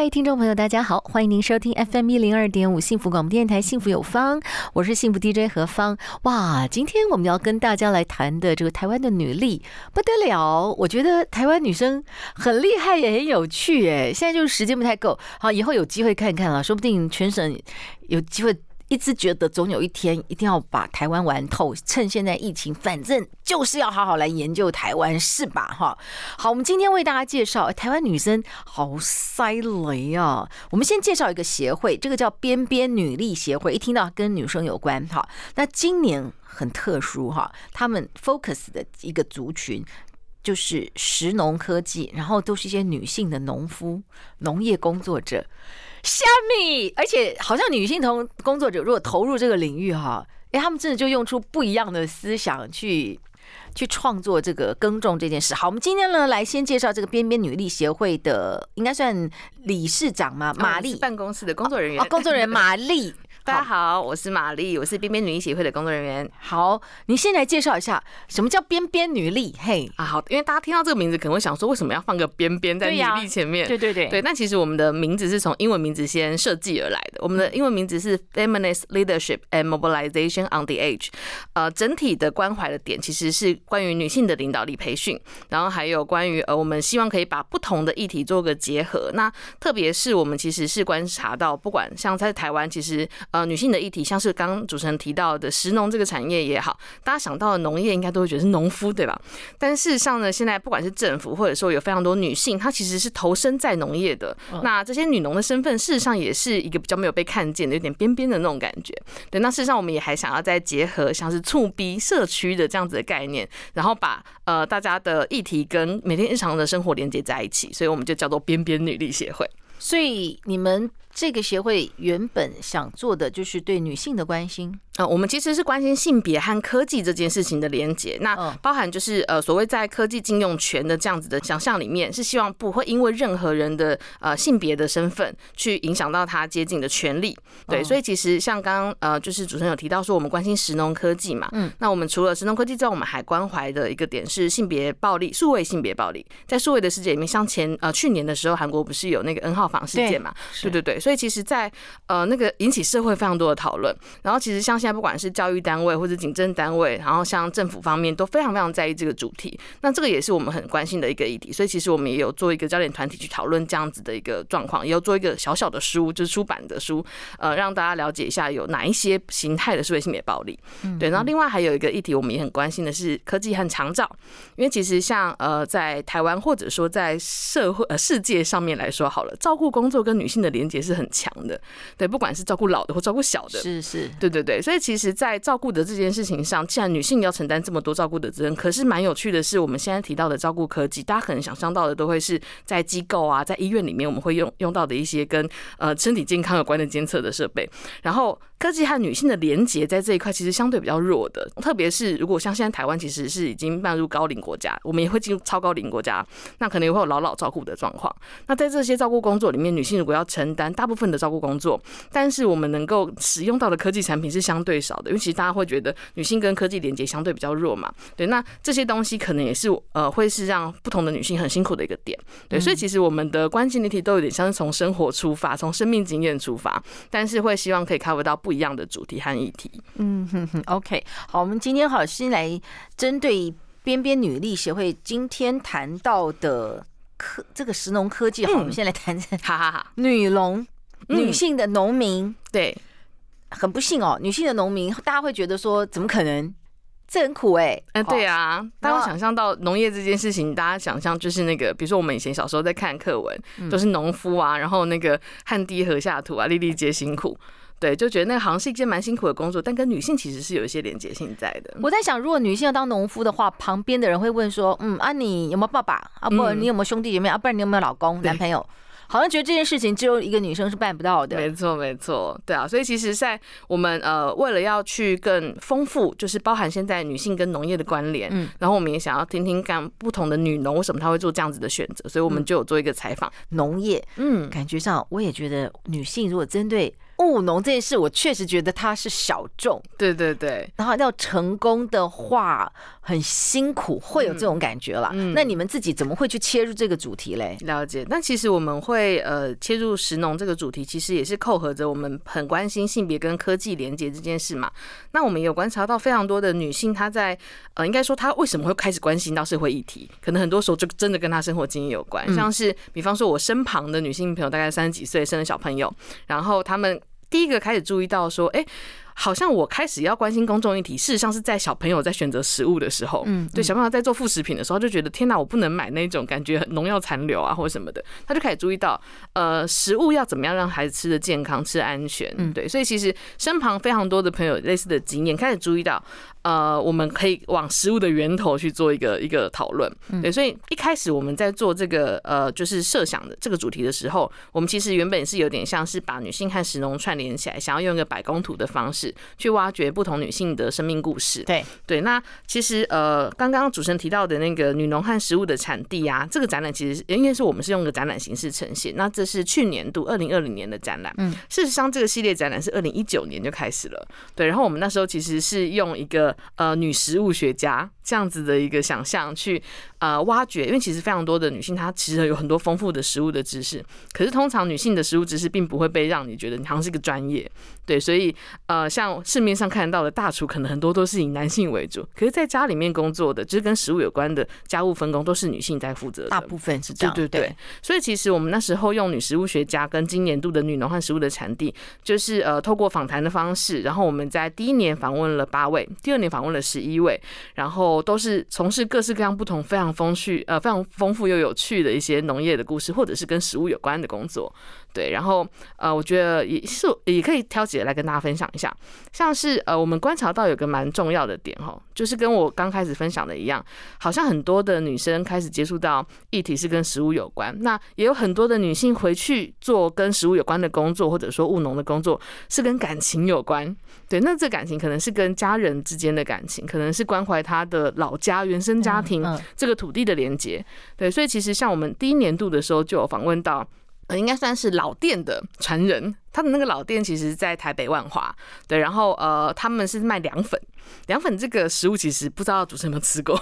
嗨，听众朋友，大家好，欢迎您收听 FM 一零二点五幸福广播电台《幸福有方》，我是幸福 DJ 何方。哇，今天我们要跟大家来谈的这个台湾的女力不得了，我觉得台湾女生很厉害也很有趣哎。现在就是时间不太够，好，以后有机会看看了，说不定全省有机会。一直觉得总有一天一定要把台湾玩透，趁现在疫情，反正就是要好好来研究台湾，是吧？哈，好，我们今天为大家介绍台湾女生好塞雷啊！我们先介绍一个协会，这个叫边边女力协会，一听到跟女生有关，哈，那今年很特殊哈，他们 focus 的一个族群就是食农科技，然后都是一些女性的农夫、农业工作者。虾米，而且好像女性同工作者如果投入这个领域哈，哎，他们真的就用出不一样的思想去去创作这个耕种这件事。好，我们今天呢来先介绍这个边边女力协会的，应该算理事长嘛，玛丽办公室的工作人员，哦，工作人员玛丽。大家好，我是玛丽，我是边边女力协会的工作人员。好，你先来介绍一下什么叫边边女力？嘿啊，好，因为大家听到这个名字可能会想说，为什么要放个边边在女力前面？对对对对。但其实我们的名字是从英文名字先设计而来的。我们的英文名字是 Feminist Leadership and Mobilization on the Edge。呃，整体的关怀的点其实是关于女性的领导力培训，然后还有关于呃，我们希望可以把不同的议题做个结合。那特别是我们其实是观察到，不管像在台湾，其实呃，女性的议题像。是刚刚主持人提到的食农这个产业也好，大家想到的农业应该都会觉得是农夫，对吧？但事实上呢，现在不管是政府或者说有非常多女性，她其实是投身在农业的。那这些女农的身份，事实上也是一个比较没有被看见的，有点边边的那种感觉。对，那事实上我们也还想要再结合像是促逼社区的这样子的概念，然后把呃大家的议题跟每天日常的生活连接在一起，所以我们就叫做边边女力协会。所以你们这个协会原本想做的就是对女性的关心。呃，我们其实是关心性别和科技这件事情的连结，那包含就是呃所谓在科技禁用权的这样子的想象里面，是希望不会因为任何人的呃性别的身份去影响到他接近的权利。对，所以其实像刚刚呃就是主持人有提到说我们关心石农科技嘛，嗯，那我们除了石农科技之外，我们还关怀的一个点是性别暴力，数位性别暴力，在数位的世界里面，像前呃去年的时候，韩国不是有那个 N 号房事件嘛？对对对，所以其实在呃那个引起社会非常多的讨论，然后其实像现在。不管是教育单位或者警政单位，然后像政府方面都非常非常在意这个主题。那这个也是我们很关心的一个议题。所以其实我们也有做一个焦点团体去讨论这样子的一个状况，也有做一个小小的书，就是出版的书，呃，让大家了解一下有哪一些形态的社会性别暴力。对，然后另外还有一个议题，我们也很关心的是科技和长照，因为其实像呃在台湾或者说在社会呃世界上面来说好了，照顾工作跟女性的连接是很强的。对，不管是照顾老的或照顾小的，是是，对对对，所以。其实，在照顾的这件事情上，既然女性要承担这么多照顾的责任，可是蛮有趣的是，我们现在提到的照顾科技，大家可能想象到的都会是在机构啊，在医院里面，我们会用用到的一些跟呃身体健康有关的监测的设备，然后。科技和女性的连结在这一块其实相对比较弱的，特别是如果像现在台湾其实是已经迈入高龄国家，我们也会进入超高龄国家，那可能也会有老老照顾的状况。那在这些照顾工作里面，女性如果要承担大部分的照顾工作，但是我们能够使用到的科技产品是相对少的，因为其实大家会觉得女性跟科技连接相对比较弱嘛。对，那这些东西可能也是呃会是让不同的女性很辛苦的一个点。对，所以其实我们的关心议题都有点像是从生活出发，从生命经验出发，但是会希望可以 cover 到。不一样的主题和议题。嗯哼哼，OK，好，我们今天好先来针对边边女力协会今天谈到的科这个食农科技，好，我们先来谈谈，哈哈哈，女农，女性的农民，对，很不幸哦，女性的农民，大家会觉得说，怎么可能？这很苦哎、欸，嗯，对啊，大家想象到农业这件事情，大家想象就是那个，比如说我们以前小时候在看课文，都是农夫啊，然后那个汗滴禾下土啊，粒粒皆辛苦。对，就觉得那个好像是一件蛮辛苦的工作，但跟女性其实是有一些连接性在的。我在想，如果女性要当农夫的话，旁边的人会问说：“嗯，啊，你有没有爸爸？啊，不，你有没有兄弟姐妹？啊，不然你有没有老公、男朋友？”好像觉得这件事情只有一个女生是办不到的。没错，没错，对啊，所以其实，在我们呃为了要去更丰富，就是包含现在女性跟农业的关联，嗯，然后我们也想要听听看不同的女农为什么她会做这样子的选择，所以我们就有做一个采访农业，嗯，感觉上我也觉得女性如果针对。务农这件事，我确实觉得它是小众，对对对，然后要成功的话很辛苦，会有这种感觉了。嗯，那你们自己怎么会去切入这个主题嘞？了解。那其实我们会呃切入食农这个主题，其实也是扣合着我们很关心性别跟科技连接这件事嘛。那我们有观察到非常多的女性，她在呃应该说她为什么会开始关心到社会议题，可能很多时候就真的跟她生活经验有关。像是比方说我身旁的女性朋友，大概三十几岁生了小朋友，然后她们。第一个开始注意到说，哎。好像我开始要关心公众议题，事实上是在小朋友在选择食物的时候，嗯，对，小朋友在做副食品的时候，就觉得天哪，我不能买那种感觉农药残留啊或者什么的，他就开始注意到，呃，食物要怎么样让孩子吃的健康、吃得安全，嗯，对，所以其实身旁非常多的朋友类似的经验，开始注意到，呃，我们可以往食物的源头去做一个一个讨论，对，所以一开始我们在做这个呃，就是设想的这个主题的时候，我们其实原本是有点像是把女性和食农串联起来，想要用一个百工图的方式。去挖掘不同女性的生命故事。对对，那其实呃，刚刚主持人提到的那个女农和食物的产地啊，这个展览其实应该是我们是用个展览形式呈现。那这是去年度二零二零年的展览。嗯，事实上这个系列展览是二零一九年就开始了。对，然后我们那时候其实是用一个呃女食物学家。这样子的一个想象去呃挖掘，因为其实非常多的女性她其实有很多丰富的食物的知识，可是通常女性的食物知识并不会被让你觉得你好像是一个专业。对，所以呃像。市面上看到的大厨可能很多都是以男性为主，可是在家里面工作的，就是跟食物有关的家务分工都是女性在负责的，大部分是这样。对对对，所以其实我们那时候用女食物学家跟今年度的女农和食物的产地，就是呃透过访谈的方式，然后我们在第一年访问了八位，第二年访问了十一位，然后都是从事各式各样不同、非常风趣呃非常丰富又有趣的一些农业的故事，或者是跟食物有关的工作。对，然后呃，我觉得也是也可以挑几个来跟大家分享一下，像是呃，我们观察到有个蛮重要的点哈，就是跟我刚开始分享的一样，好像很多的女生开始接触到议题是跟食物有关，那也有很多的女性回去做跟食物有关的工作，或者说务农的工作是跟感情有关。对，那这感情可能是跟家人之间的感情，可能是关怀她的老家、原生家庭这个土地的连接。对，所以其实像我们第一年度的时候就有访问到。呃，应该算是老店的传人。他的那个老店其实，在台北万华，对，然后呃，他们是卖凉粉，凉粉这个食物其实不知道主持人有没有吃过？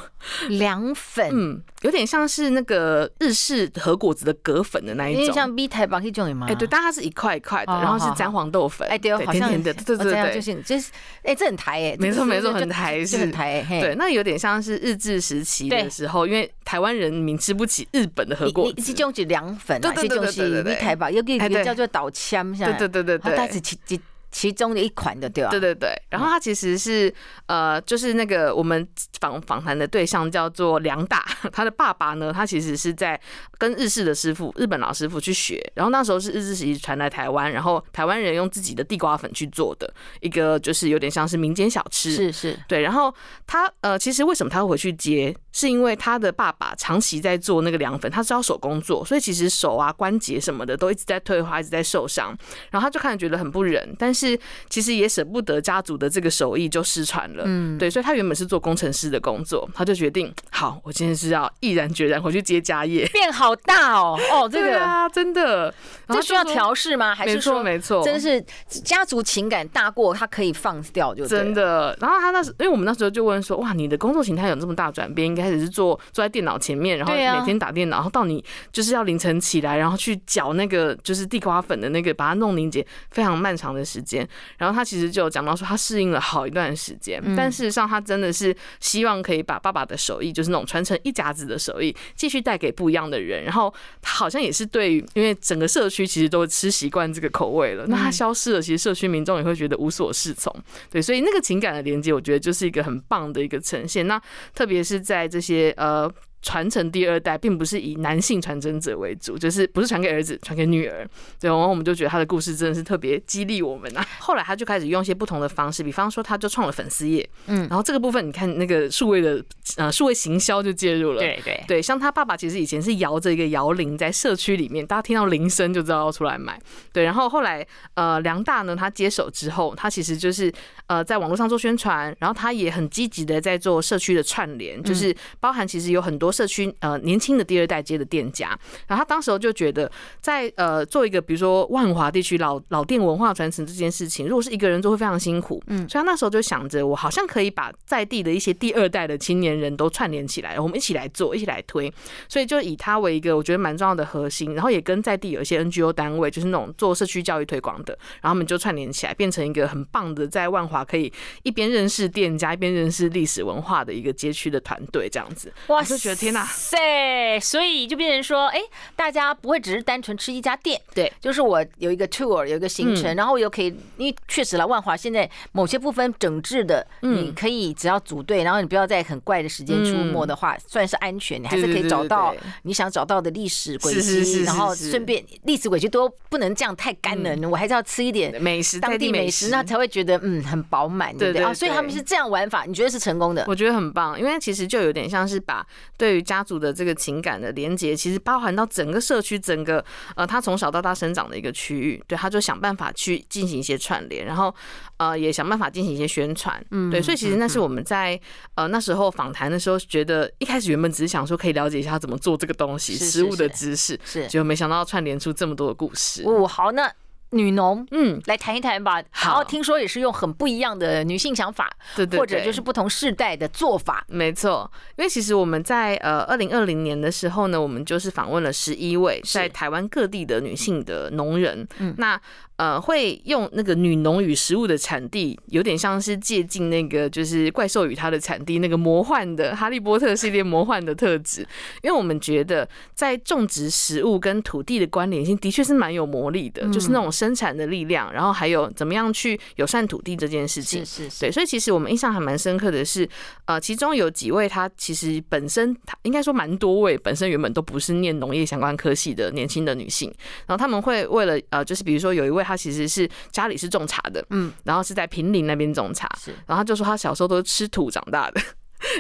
凉粉，嗯，有点像是那个日式和果子的葛粉的那一种，有点像米苔目那种吗？哎，对，但它是一块一块的，然后是沾黄豆粉，哎，对，甜甜的，对对对，就是就是，哎，这很台哎，没错没错，很台是。很台，对，那有点像是日治时期的时候，因为台湾人民吃不起日本的和果子，这种是凉粉，对对对对对，米苔目，有个叫做岛签，对对对对对。其其其中的一款的，对吧？对对对。然后它其实是呃，就是那个我们访访谈的对象叫做梁大，他的爸爸呢，他其实是在跟日式的师傅、日本老师傅去学。然后那时候是日治时期传来台湾，然后台湾人用自己的地瓜粉去做的一个，就是有点像是民间小吃。是是。对。然后他呃，其实为什么他会回去接？是因为他的爸爸长期在做那个凉粉，他是要手工做，所以其实手啊关节什么的都一直在退化，一直在受伤。然后他就开始觉得很不忍，但是其实也舍不得家族的这个手艺就失传了。嗯，对，所以他原本是做工程师的工作，他就决定，好，我今天是要毅然决然回去接家业。变好大哦，哦，这个啊，真的，这需要调试吗？还是说没错，真的是家族情感大过他可以放掉就真的。然后他那时，因为我们那时候就问说，哇，你的工作形态有这么大转变，应该。开始是坐坐在电脑前面，然后每天打电脑，然后到你就是要凌晨起来，然后去搅那个就是地瓜粉的那个，把它弄凝结，非常漫长的时间。然后他其实就讲到说，他适应了好一段时间，但事实上他真的是希望可以把爸爸的手艺，就是那种传承一家子的手艺，继续带给不一样的人。然后他好像也是对于，因为整个社区其实都吃习惯这个口味了，那他消失了，其实社区民众也会觉得无所适从。对，所以那个情感的连接，我觉得就是一个很棒的一个呈现。那特别是在这这些呃。传承第二代，并不是以男性传承者为主，就是不是传给儿子，传给女儿。对，然后我们就觉得他的故事真的是特别激励我们啊。后来他就开始用一些不同的方式，比方说他就创了粉丝页，嗯，然后这个部分你看那个数位的呃数位行销就介入了，对对。对，像他爸爸其实以前是摇着一个摇铃在社区里面，大家听到铃声就知道要出来买，对，然后后来呃梁大呢他接手之后，他其实就是呃在网络上做宣传，然后他也很积极的在做社区的串联，就是包含其实有很多社区呃年轻的第二代街的店家，然后他当时候就觉得在呃做一个比如说万华地区老老店文化传承这件事情，如果是一个人做会非常辛苦，嗯，所以他那时候就想着我好像可以把在地的一些第二代的青年人都串联起来，我们一起来做，一起来推，所以就以他为一个我觉得蛮重要的核心，然后也跟在地有一些 NGO 单位，就是那种做社区教育推广的，然后他们就串联起来，变成一个很棒的在万华可以一边认识店家一边认识历史文化的一个街区的团队，这样子，哇，就觉得天哪，塞，所以就变成说，哎，大家不会只是单纯吃一家店，对，就是我有一个 tour，有一个行程，然后又可以，因为确实了，万华现在某些部分整治的，你可以只要组队，然后你不要在很怪的时间出没的话，算是安全，你还是可以找到你想找到的历史轨迹，然后顺便历史轨迹都不能这样太干了，我还是要吃一点美食，当地美食，那才会觉得嗯很饱满，对不对？啊？所以他们是这样玩法，你觉得是成功的？我觉得很棒，因为其实就有点像是把对于家族的这个情感的连接，其实包含到整个社区，整个呃他从小到大生长的一个区域，对，他就想办法去进行一些串联，然后呃也想办法进行一些宣传，嗯，对，所以其实那是我们在呃那时候访谈的时候，觉得一开始原本只是想说可以了解一下怎么做这个东西，食物的知识，是，结果没想到串联出这么多的故事。哦，好，那。女农，嗯，来谈一谈吧。然后听说也是用很不一样的女性想法，对对，或者就是不同世代的做法。没错，因为其实我们在呃二零二零年的时候呢，我们就是访问了十一位在台湾各地的女性的农人。嗯，那。呃，会用那个女农与食物的产地，有点像是借鉴那个就是怪兽与它的产地那个魔幻的哈利波特系列魔幻的特质，因为我们觉得在种植食物跟土地的关联性的确是蛮有魔力的，就是那种生产的力量，然后还有怎么样去友善土地这件事情，是是是，对，所以其实我们印象还蛮深刻的是，呃，其中有几位他其实本身他应该说蛮多位本身原本都不是念农业相关科系的年轻的女性，然后他们会为了呃，就是比如说有一位。他其实是家里是种茶的，嗯，然后是在平林那边种茶，是，然后他就说他小时候都是吃土长大的。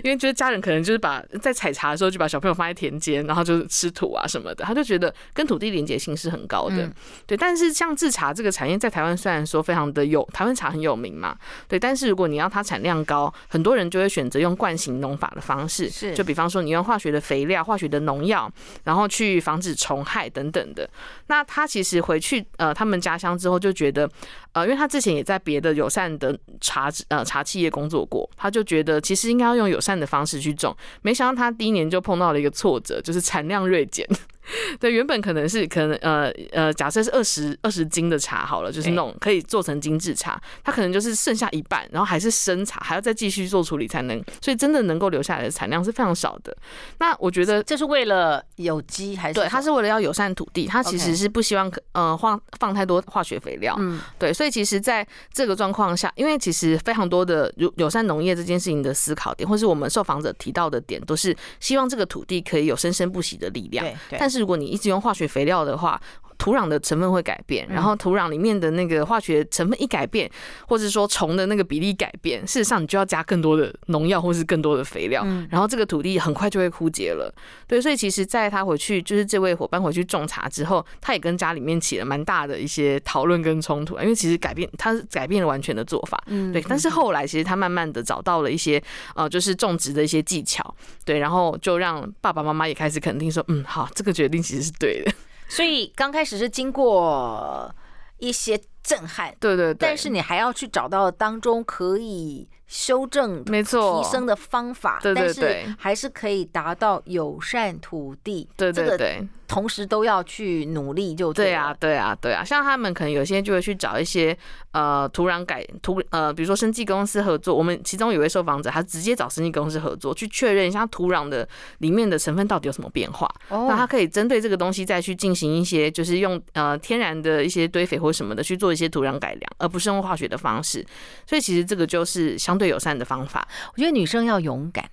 因为觉得家人可能就是把在采茶的时候就把小朋友放在田间，然后就是吃土啊什么的，他就觉得跟土地连结性是很高的，对。但是像制茶这个产业在台湾虽然说非常的有，台湾茶很有名嘛，对。但是如果你要它产量高，很多人就会选择用惯行农法的方式，是。就比方说你用化学的肥料、化学的农药，然后去防止虫害等等的。那他其实回去呃他们家乡之后就觉得，呃，因为他之前也在别的友善的茶呃茶企业工作过，他就觉得其实应该要用友善的方式去种，没想到他第一年就碰到了一个挫折，就是产量锐减。对，原本可能是可能呃呃，假设是二十二十斤的茶好了，就是那种可以做成精致茶，它可能就是剩下一半，然后还是生茶，还要再继续做处理才能，所以真的能够留下来的产量是非常少的。那我觉得这是为了有机还是？对，它是为了要友善土地，它其实是不希望呃放放太多化学肥料。嗯，对，所以其实在这个状况下，因为其实非常多的友友善农业这件事情的思考点，或是我们受访者提到的点，都是希望这个土地可以有生生不息的力量。对，是。如果你一直用化学肥料的话，土壤的成分会改变，然后土壤里面的那个化学成分一改变，或者说虫的那个比例改变，事实上你就要加更多的农药或是更多的肥料，然后这个土地很快就会枯竭了。对，所以其实在他回去，就是这位伙伴回去种茶之后，他也跟家里面起了蛮大的一些讨论跟冲突，因为其实改变他改变了完全的做法，对。但是后来其实他慢慢的找到了一些呃，就是种植的一些技巧，对，然后就让爸爸妈妈也开始肯定说，嗯，好，这个决定其实是对的。所以刚开始是经过一些震撼，对对对，但是你还要去找到当中可以修正、没错，提升的方法，对对对，但是还是可以达到友善土地，对对对。同时都要去努力，就对，对啊，对啊，对啊。像他们可能有些就会去找一些呃土壤改土呃，比如说生技公司合作。我们其中有位受访者，他直接找生技公司合作，去确认一下土壤的里面的成分到底有什么变化。哦，那他可以针对这个东西再去进行一些，就是用呃天然的一些堆肥或什么的去做一些土壤改良，而不是用化学的方式。所以其实这个就是相对友善的方法。我觉得女生要勇敢。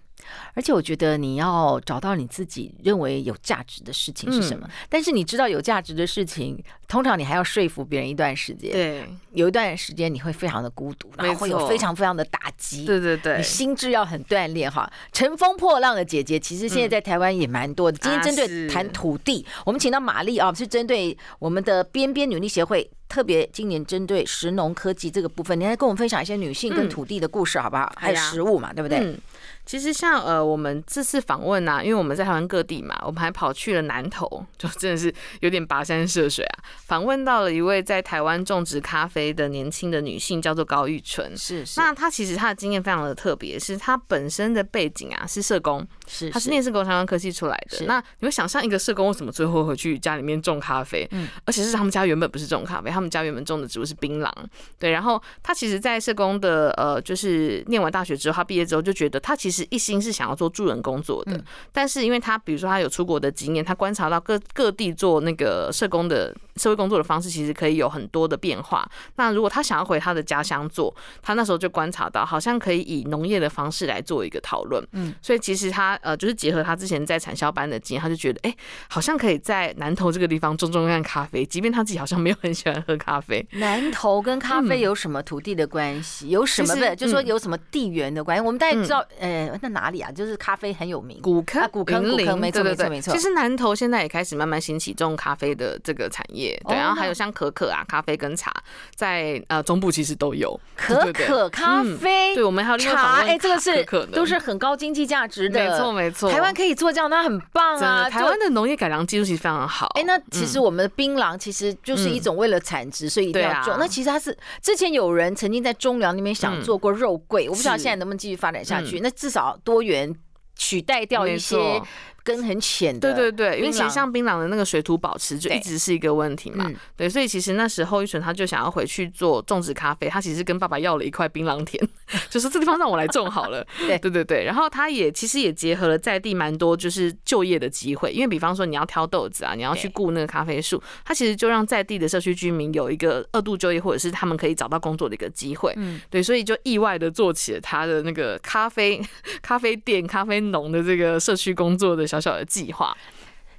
而且我觉得你要找到你自己认为有价值的事情是什么。嗯、但是你知道有价值的事情，通常你还要说服别人一段时间。对，有一段时间你会非常的孤独，然后会有非常非常的打击。对对对，你心智要很锻炼哈。乘风破浪的姐姐，其实现在在台湾也蛮多的。嗯、今天针对谈土地，啊、我们请到玛丽啊，是针对我们的边边女力协会。特别今年针对食农科技这个部分，你来跟我们分享一些女性跟土地的故事，好不好？嗯、还有食物嘛，哎、对不对？嗯其实像呃，我们这次访问啊，因为我们在台湾各地嘛，我们还跑去了南投，就真的是有点跋山涉水啊。访问到了一位在台湾种植咖啡的年轻的女性，叫做高玉纯。是是。那她其实她的经验非常的特别，是她本身的背景啊是社工，是她是念社工相关科技出来的。那你会想象一个社工为什么最后回去家里面种咖啡？嗯。而且是他们家原本不是种咖啡，他们家原本种的植物是槟榔。对。然后他其实，在社工的呃，就是念完大学之后，他毕业之后就觉得他其实一心是想要。做助人工作的，但是因为他比如说他有出国的经验，他观察到各各地做那个社工的社会工作的方式，其实可以有很多的变化。那如果他想要回他的家乡做，他那时候就观察到，好像可以以农业的方式来做一个讨论。嗯，所以其实他呃，就是结合他之前在产销班的经验，他就觉得，哎，好像可以在南投这个地方种种看咖啡，即便他自己好像没有很喜欢喝咖啡。南投跟咖啡有什么土地的关系？有什么？不就是说有什么地缘的关系？我们大家知道，呃，那哪里啊？就是咖啡很有名，古坑、啊、古坑、古坑，没错没错没错。其实南投现在也开始慢慢兴起种咖啡的这个产业，对，然后还有像可可啊、咖啡跟茶，在呃中部其实都有可可 咖啡。对，我们还有茶，哎，这个是都是很高经济价值的，没错没错。台湾可以做这样，那很棒啊！台湾的农业改良技术其实非常好。哎，那其实我们的槟榔其实就是一种为了产值，所以一定要种。那其实他是之前有人曾经在中粮那边想做过肉桂，我不知道现在能不能继续发展下去。那至少多元。取代掉一些。根很浅的，对对对，因为其实像槟榔的那个水土保持就一直是一个问题嘛，对，所以其实那时候玉纯他就想要回去做种植咖啡，他其实跟爸爸要了一块槟榔田，就是这地方让我来种好了，对。对对对，然后他也其实也结合了在地蛮多就是就业的机会，因为比方说你要挑豆子啊，你要去雇那个咖啡树，他其实就让在地的社区居民有一个二度就业或者是他们可以找到工作的一个机会，嗯，对，所以就意外的做起了他的那个咖啡 咖啡店、咖啡农的这个社区工作的小小的计划。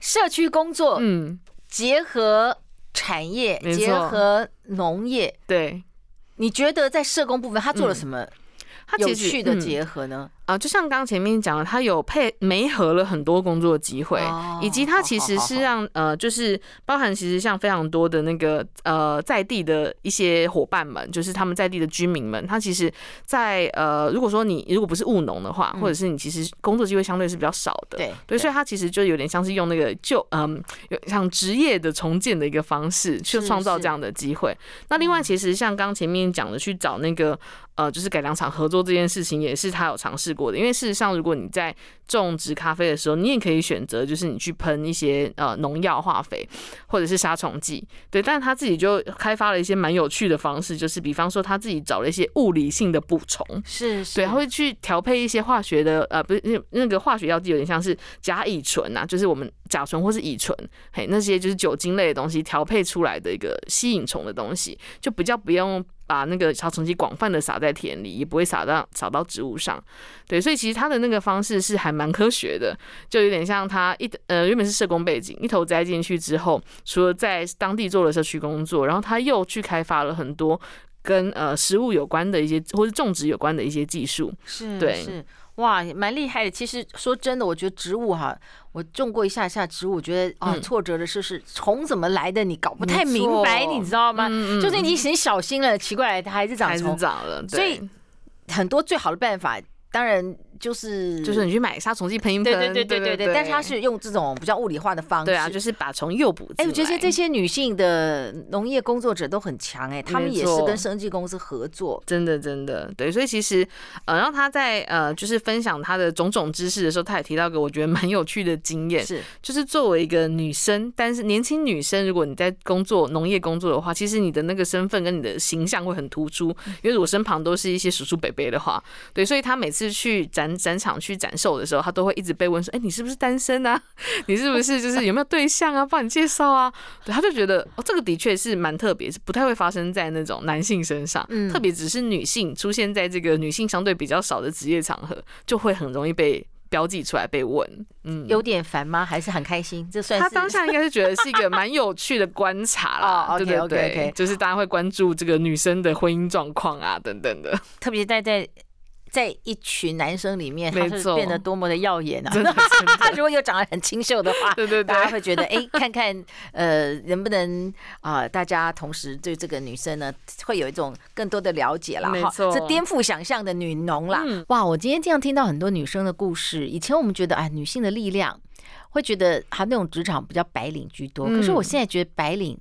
社区工作，嗯，结合产业，嗯、结合农业，对，你觉得在社工部分他做了什么有趣的结合呢？啊，就像刚刚前面讲的，他有配媒合了很多工作机会，以及他其实是让呃，就是包含其实像非常多的那个呃在地的一些伙伴们，就是他们在地的居民们，他其实在呃，如果说你如果不是务农的话，或者是你其实工作机会相对是比较少的，对对，所以他其实就有点像是用那个就嗯，有像职业的重建的一个方式去创造这样的机会。那另外，其实像刚前面讲的去找那个呃，就是改良厂合作这件事情，也是他有尝试过的，因为事实上，如果你在种植咖啡的时候，你也可以选择，就是你去喷一些呃农药、化肥或者是杀虫剂，对。但是他自己就开发了一些蛮有趣的方式，就是比方说他自己找了一些物理性的补充，是，是，对，他会去调配一些化学的呃，不是那那个化学药剂，有点像是甲乙醇啊，就是我们甲醇或是乙醇，嘿，那些就是酒精类的东西调配出来的一个吸引虫的东西，就比较不用。把那个杀虫剂广泛的撒在田里，也不会撒到撒到植物上，对，所以其实他的那个方式是还蛮科学的，就有点像他一呃原本是社工背景，一头栽进去之后，除了在当地做了社区工作，然后他又去开发了很多跟呃食物有关的一些或是种植有关的一些技术，是，对。是哇，蛮厉害的。其实说真的，我觉得植物哈，我种过一下下植物，我觉得啊，挫折的是是虫怎么来的，你搞不太明白，你知道吗？就是你很小心了，奇怪，它还是长虫，长了。所以很多最好的办法，当然。就是就是你去买杀虫剂喷一喷，对对对对对对。但是他是用这种比较物理化的方式，对啊，就是把虫诱捕。哎，我觉得这些女性的农业工作者都很强哎，她们也是跟生技公司合作，真的真的对。所以其实呃，然后她在呃就是分享她的种种知识的时候，她也提到个我觉得蛮有趣的经验，是就是作为一个女生，但是年轻女生，如果你在工作农业工作的话，其实你的那个身份跟你的形象会很突出，因为我身旁都是一些叔叔伯伯的话，对，所以她每次去展。展场去展售的时候，他都会一直被问说：“哎，你是不是单身啊？你是不是就是有没有对象啊？帮你介绍啊？”对，他就觉得哦，这个的确是蛮特别，是不太会发生在那种男性身上。嗯，特别只是女性出现在这个女性相对比较少的职业场合，就会很容易被标记出来被问。嗯，有点烦吗？还是很开心？这算是他当下应该是觉得是一个蛮有趣的观察啦。哦，对对对，就是大家会关注这个女生的婚姻状况啊，等等的，特别在在。在一群男生里面，他是变得多么的耀眼啊！如果又长得很清秀的话，对对对，大家会觉得哎、欸，看看呃，能不能啊、呃，大家同时对这个女生呢，会有一种更多的了解啦。哈，是颠覆想象的女农啦。嗯、哇，我今天这样听到很多女生的故事。以前我们觉得哎，女性的力量，会觉得她那种职场比较白领居多。可是我现在觉得白领。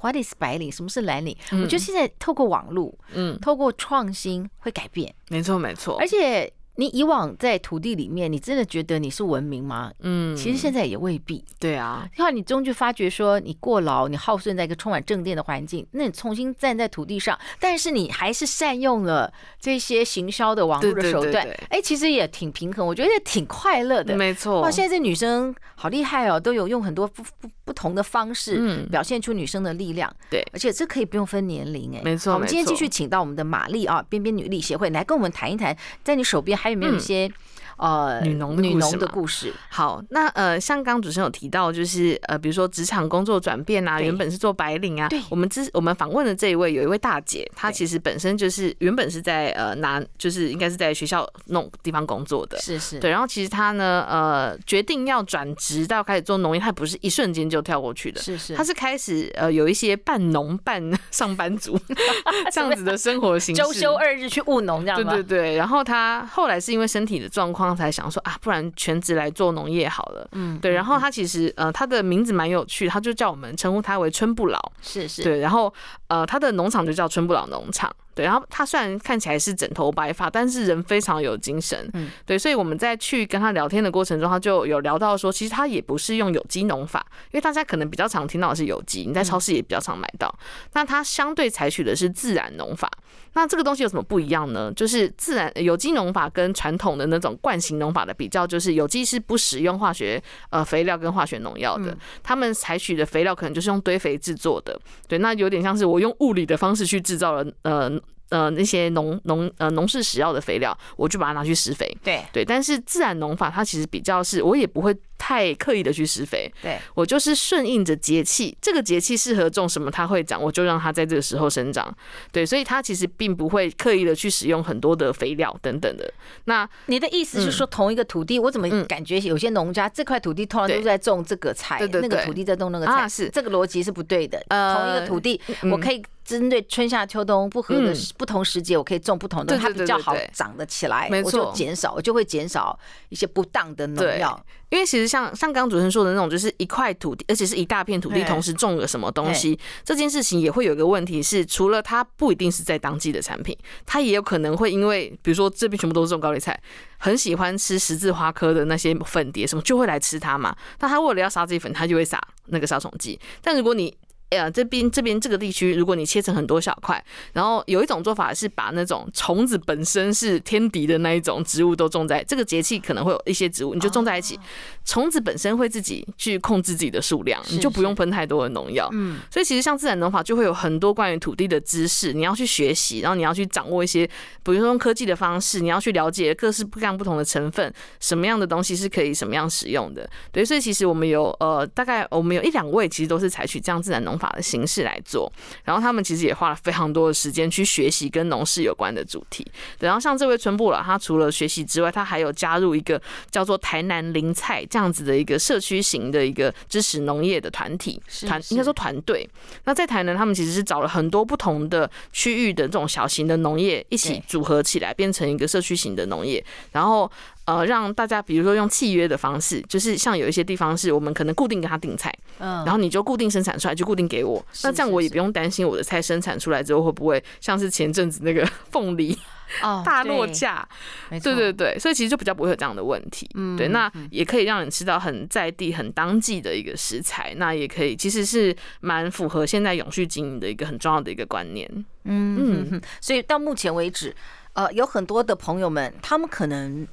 What is 白领？什么是蓝领？我觉得现在透过网络，嗯，透过创新会改变。没错，没错。而且。你以往在土地里面，你真的觉得你是文明吗？嗯，其实现在也未必。对啊，然后你终究发觉说，你过劳，你耗损在一个充满正电的环境，那你重新站在土地上，但是你还是善用了这些行销的网络的手段，哎，其实也挺平衡，我觉得也挺快乐的。没错。哇，现在这女生好厉害哦，都有用很多不不不同的方式，表现出女生的力量。对，而且这可以不用分年龄，哎，没错。我们今天继续请到我们的玛丽啊，边边女力协会来跟我们谈一谈，在你手边还有没有一些？呃，女农女农的故事。好，那呃，像刚主持人有提到，就是呃，比如说职场工作转变啊，原本是做白领啊。对。我们之我们访问的这一位，有一位大姐，她其实本身就是原本是在呃拿，就是应该是在学校那种地方工作的。是是。对，然后其实她呢，呃，决定要转职到开始做农业，她不是一瞬间就跳过去的。是是。她是开始呃有一些半农半上班族 这样子的生活形式。周休二日去务农这样吗？对对对。然后她后来是因为身体的状况。刚才想说啊，不然全职来做农业好了。嗯，对。然后他其实呃，他的名字蛮有趣，他就叫我们称呼他为春不老。是是。对，然后呃，他的农场就叫春不老农场。对，然后他虽然看起来是整头白发，但是人非常有精神。嗯，对。所以我们在去跟他聊天的过程中，他就有聊到说，其实他也不是用有机农法，因为大家可能比较常听到的是有机，你在超市也比较常买到。那他相对采取的是自然农法。那这个东西有什么不一样呢？就是自然有机农法跟传统的那种惯性农法的比较，就是有机是不使用化学呃肥料跟化学农药的，他们采取的肥料可能就是用堆肥制作的，对，那有点像是我用物理的方式去制造了呃。呃，那些农农呃农事使要的肥料，我就把它拿去施肥。对对，但是自然农法它其实比较是，我也不会太刻意的去施肥。对，我就是顺应着节气，这个节气适合种什么，它会长，我就让它在这个时候生长。对，所以它其实并不会刻意的去使用很多的肥料等等的。那你的意思是说，同一个土地，我怎么感觉有些农家这块土地突然都在种这个菜，那个土地在种那个菜，是这个逻辑是不对的。呃，同一个土地，我可以。针对春夏秋冬不合的不同时节，我可以种不同的，它比较好长得起来。没错，我就减少，我就会减少一些不当的农药。因为其实像像刚刚主持人说的那种，就是一块土地，而且是一大片土地，同时种了什么东西，这件事情也会有一个问题是，除了它不一定是在当季的产品，它也有可能会因为，比如说这边全部都是种高丽菜，很喜欢吃十字花科的那些粉蝶什么，就会来吃它嘛。那它为了要杀这些粉，它就会撒那个杀虫剂。但如果你哎呀，这边这边这个地区，如果你切成很多小块，然后有一种做法是把那种虫子本身是天敌的那一种植物都种在这个节气，可能会有一些植物，你就种在一起，虫子本身会自己去控制自己的数量，你就不用喷太多的农药。嗯，所以其实像自然农法就会有很多关于土地的知识，你要去学习，然后你要去掌握一些，比如说用科技的方式，你要去了解各式各样不同的成分，什么样的东西是可以什么样使用的。对，所以其实我们有呃，大概我们有一两位其实都是采取这样自然农法的形式来做，然后他们其实也花了非常多的时间去学习跟农事有关的主题。然后像这位村部老，他除了学习之外，他还有加入一个叫做台南林菜这样子的一个社区型的一个支持农业的团体团，应该说团队。那在台南，他们其实是找了很多不同的区域的这种小型的农业一起组合起来，变成一个社区型的农业，然后。呃，让大家比如说用契约的方式，就是像有一些地方是我们可能固定跟他订菜，嗯，然后你就固定生产出来，就固定给我。那这样我也不用担心我的菜生产出来之后会不会像是前阵子那个 凤梨 大落价，对对对，所以其实就比较不会有这样的问题。嗯，对，那也可以让你吃到很在地、很当季的一个食材，那也可以其实是蛮符合现在永续经营的一个很重要的一个观念。嗯嗯，所以到目前为止，呃，有很多的朋友们，他们可能。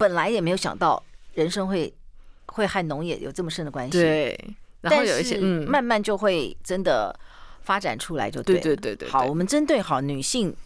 本来也没有想到人生会会和农业有这么深的关系，对。然后有一些，嗯，慢慢就会真的发展出来，就对。对对对对。好，我们针对好女性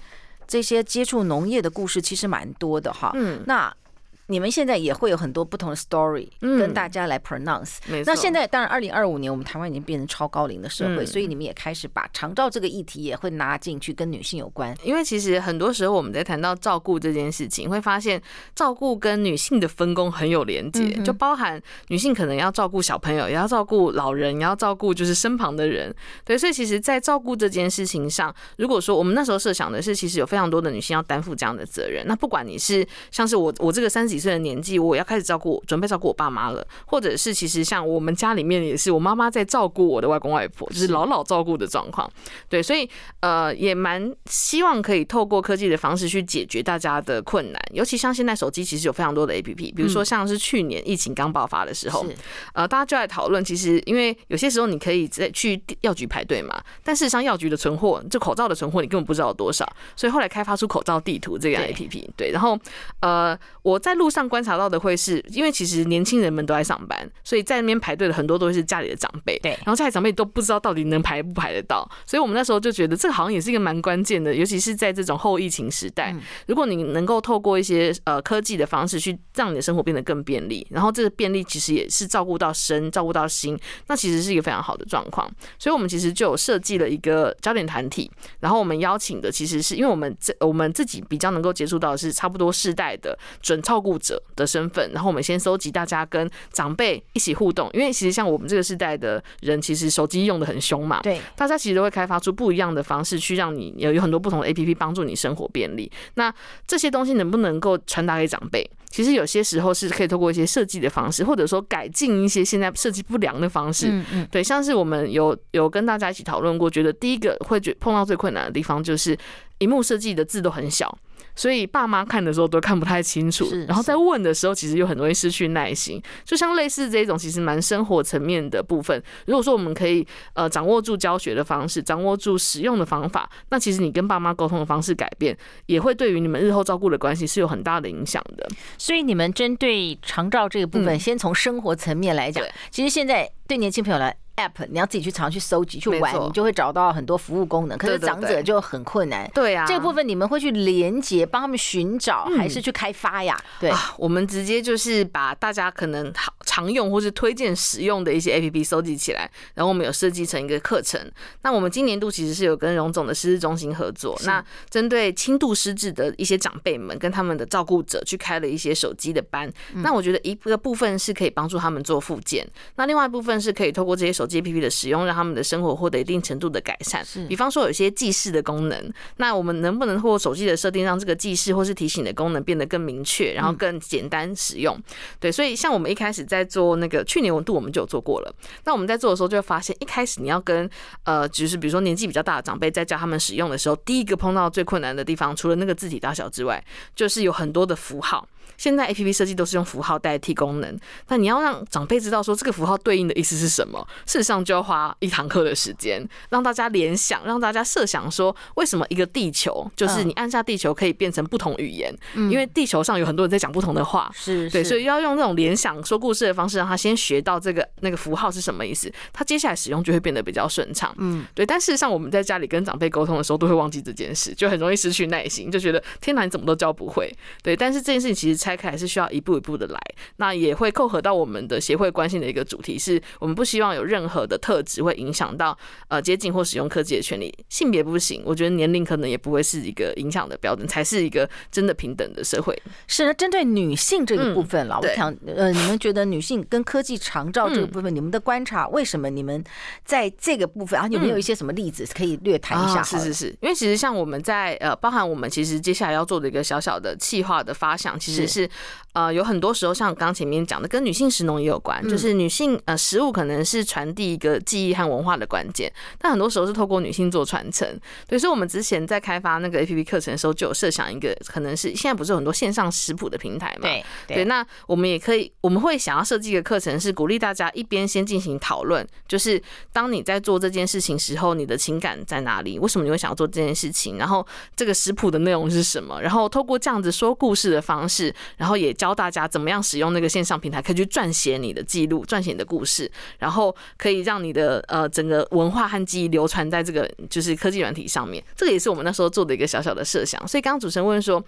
这些接触农业的故事，其实蛮多的哈。嗯。那你们现在也会有很多不同的 story 跟大家来 pronounce。嗯、那现在当然，二零二五年我们台湾已经变成超高龄的社会，嗯、所以你们也开始把长照这个议题也会拿进去，跟女性有关。因为其实很多时候我们在谈到照顾这件事情，会发现照顾跟女性的分工很有连结，就包含女性可能要照顾小朋友，也要照顾老人，也要照顾就是身旁的人。对，所以其实，在照顾这件事情上，如果说我们那时候设想的是，其实有非常多的女性要担负这样的责任。那不管你是像是我，我这个三十几岁的年纪，我要开始照顾，准备照顾我爸妈了，或者是其实像我们家里面也是，我妈妈在照顾我的外公外婆，就是老老照顾的状况。对，所以呃，也蛮希望可以透过科技的方式去解决大家的困难。尤其像现在手机其实有非常多的 APP，比如说像是去年疫情刚爆发的时候，呃，大家就在讨论，其实因为有些时候你可以在去药局排队嘛，但事实上药局的存货，就口罩的存货，你根本不知道有多少，所以后来开发出口罩地图这个 APP。对，然后呃，我在路上观察到的会是，因为其实年轻人们都在上班，所以在那边排队的很多都是家里的长辈。对，然后家里长辈都不知道到底能排不排得到，所以我们那时候就觉得这个好像也是一个蛮关键的，尤其是在这种后疫情时代，如果你能够透过一些呃科技的方式去让你的生活变得更便利，然后这个便利其实也是照顾到身、照顾到心，那其实是一个非常好的状况。所以我们其实就有设计了一个焦点团体，然后我们邀请的其实是因为我们这我们自己比较能够接触到的是差不多世代的准照顾者的身份，然后我们先搜集大家跟长辈一起互动，因为其实像我们这个世代的人，其实手机用得很凶嘛，对，大家其实都会开发出不一样的方式去让你有有很多不同的 APP 帮助你生活便利。那这些东西能不能够传达给长辈？其实有些时候是可以透过一些设计的方式，或者说改进一些现在设计不良的方式。嗯嗯，对，像是我们有有跟大家一起讨论过，觉得第一个会觉碰到最困难的地方就是，荧幕设计的字都很小。所以爸妈看的时候都看不太清楚，然后在问的时候，其实又很容易失去耐心。就像类似这种，其实蛮生活层面的部分。如果说我们可以呃掌握住教学的方式，掌握住使用的方法，那其实你跟爸妈沟通的方式改变，也会对于你们日后照顾的关系是有很大的影响的。所以你们针对长照这个部分，先从生活层面来讲，其实现在对年轻朋友来。App 你要自己去常去搜集去玩，你就会找到很多服务功能。可是长者就很困难。对啊，这个部分你们会去连接，帮他们寻找，还是去开发呀？对，我们直接就是把大家可能好常用或是推荐使用的一些 app 收集起来，然后我们有设计成一个课程。那我们今年度其实是有跟荣总的失智中心合作，那针对轻度失智的一些长辈们跟他们的照顾者去开了一些手机的班。那我觉得一个部分是可以帮助他们做复健，那另外一部分是可以透过这些手。机 APP 的使用，让他们的生活获得一定程度的改善。比方说有些记事的功能，那我们能不能透过手机的设定，让这个记事或是提醒的功能变得更明确，然后更简单使用？对，所以像我们一开始在在做那个去年温度，我们就有做过了。那我们在做的时候，就会发现，一开始你要跟呃，就是比如说年纪比较大的长辈在教他们使用的时候，第一个碰到最困难的地方，除了那个字体大小之外，就是有很多的符号。现在 A P P 设计都是用符号代替功能，但你要让长辈知道说这个符号对应的意思是什么，事实上就要花一堂课的时间，让大家联想，让大家设想说为什么一个地球就是你按下地球可以变成不同语言，因为地球上有很多人在讲不同的话，是对，所以要用那种联想说故事的方式，让他先学到这个那个符号是什么意思，他接下来使用就会变得比较顺畅，嗯，对。但事实上我们在家里跟长辈沟通的时候都会忘记这件事，就很容易失去耐心，就觉得天哪，你怎么都教不会，对。但是这件事情其实。拆开还是需要一步一步的来，那也会扣合到我们的协会关心的一个主题，是我们不希望有任何的特质会影响到呃接近或使用科技的权利，性别不行，我觉得年龄可能也不会是一个影响的标准，才是一个真的平等的社会。是针对女性这个部分了，嗯、我想呃，你们觉得女性跟科技长照这个部分，嗯、你们的观察，为什么你们在这个部分啊，有没有一些什么例子可以略谈一下？是是是，因为其实像我们在呃，包含我们其实接下来要做的一个小小的企划的发想，其实。是呃，有很多时候像刚前面讲的，跟女性食农也有关，就是女性呃食物可能是传递一个记忆和文化的关键，但很多时候是透过女性做传承。对，所以我们之前在开发那个 APP 课程的时候，就有设想一个可能是现在不是有很多线上食谱的平台嘛？对对。那我们也可以，我们会想要设计一个课程，是鼓励大家一边先进行讨论，就是当你在做这件事情时候，你的情感在哪里？为什么你会想要做这件事情？然后这个食谱的内容是什么？然后透过这样子说故事的方式。然后也教大家怎么样使用那个线上平台，可以去撰写你的记录，撰写你的故事，然后可以让你的呃整个文化和记忆流传在这个就是科技软体上面。这个也是我们那时候做的一个小小的设想。所以刚刚主持人问说，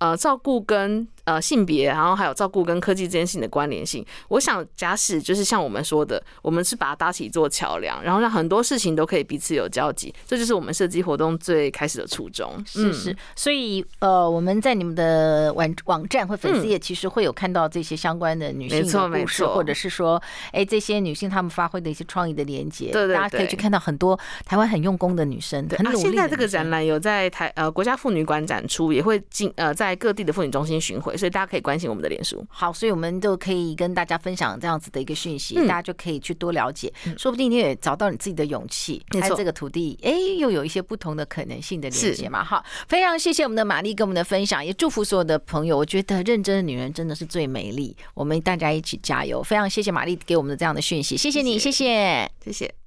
呃，照顾跟呃性别，然后还有照顾跟科技之间性的关联性。我想，假使就是像我们说的，我们是把它搭起一座桥梁，然后让很多事情都可以彼此有交集，这就是我们设计活动最开始的初衷。是是，所以呃，我们在你们的网网站或粉丝页其实会有看到这些相关的女性的故事，或者是说，哎，这些女性她们发挥的一些创意的连接，对对，大家可以去看到很多台湾很用功的女生，很努力。现在这个展览有在台呃国家妇女馆展出，也会进呃在各地的妇女中心巡回，所以大家可以关心我们的脸书。好，所以我们就可以跟大家分享这样子的一个讯息，大家就可以去多了解，说不定你也找到你自己的勇气，在这个土地，哎，又有一些不同的可能性的连接嘛。好，非常谢谢我们的玛丽跟我们的分享，也祝福所有的朋友。我觉得认真的女人真的是最美丽，我们大家一起加油。非常谢谢玛丽给我们的这样的讯息，谢谢你，谢谢，谢谢。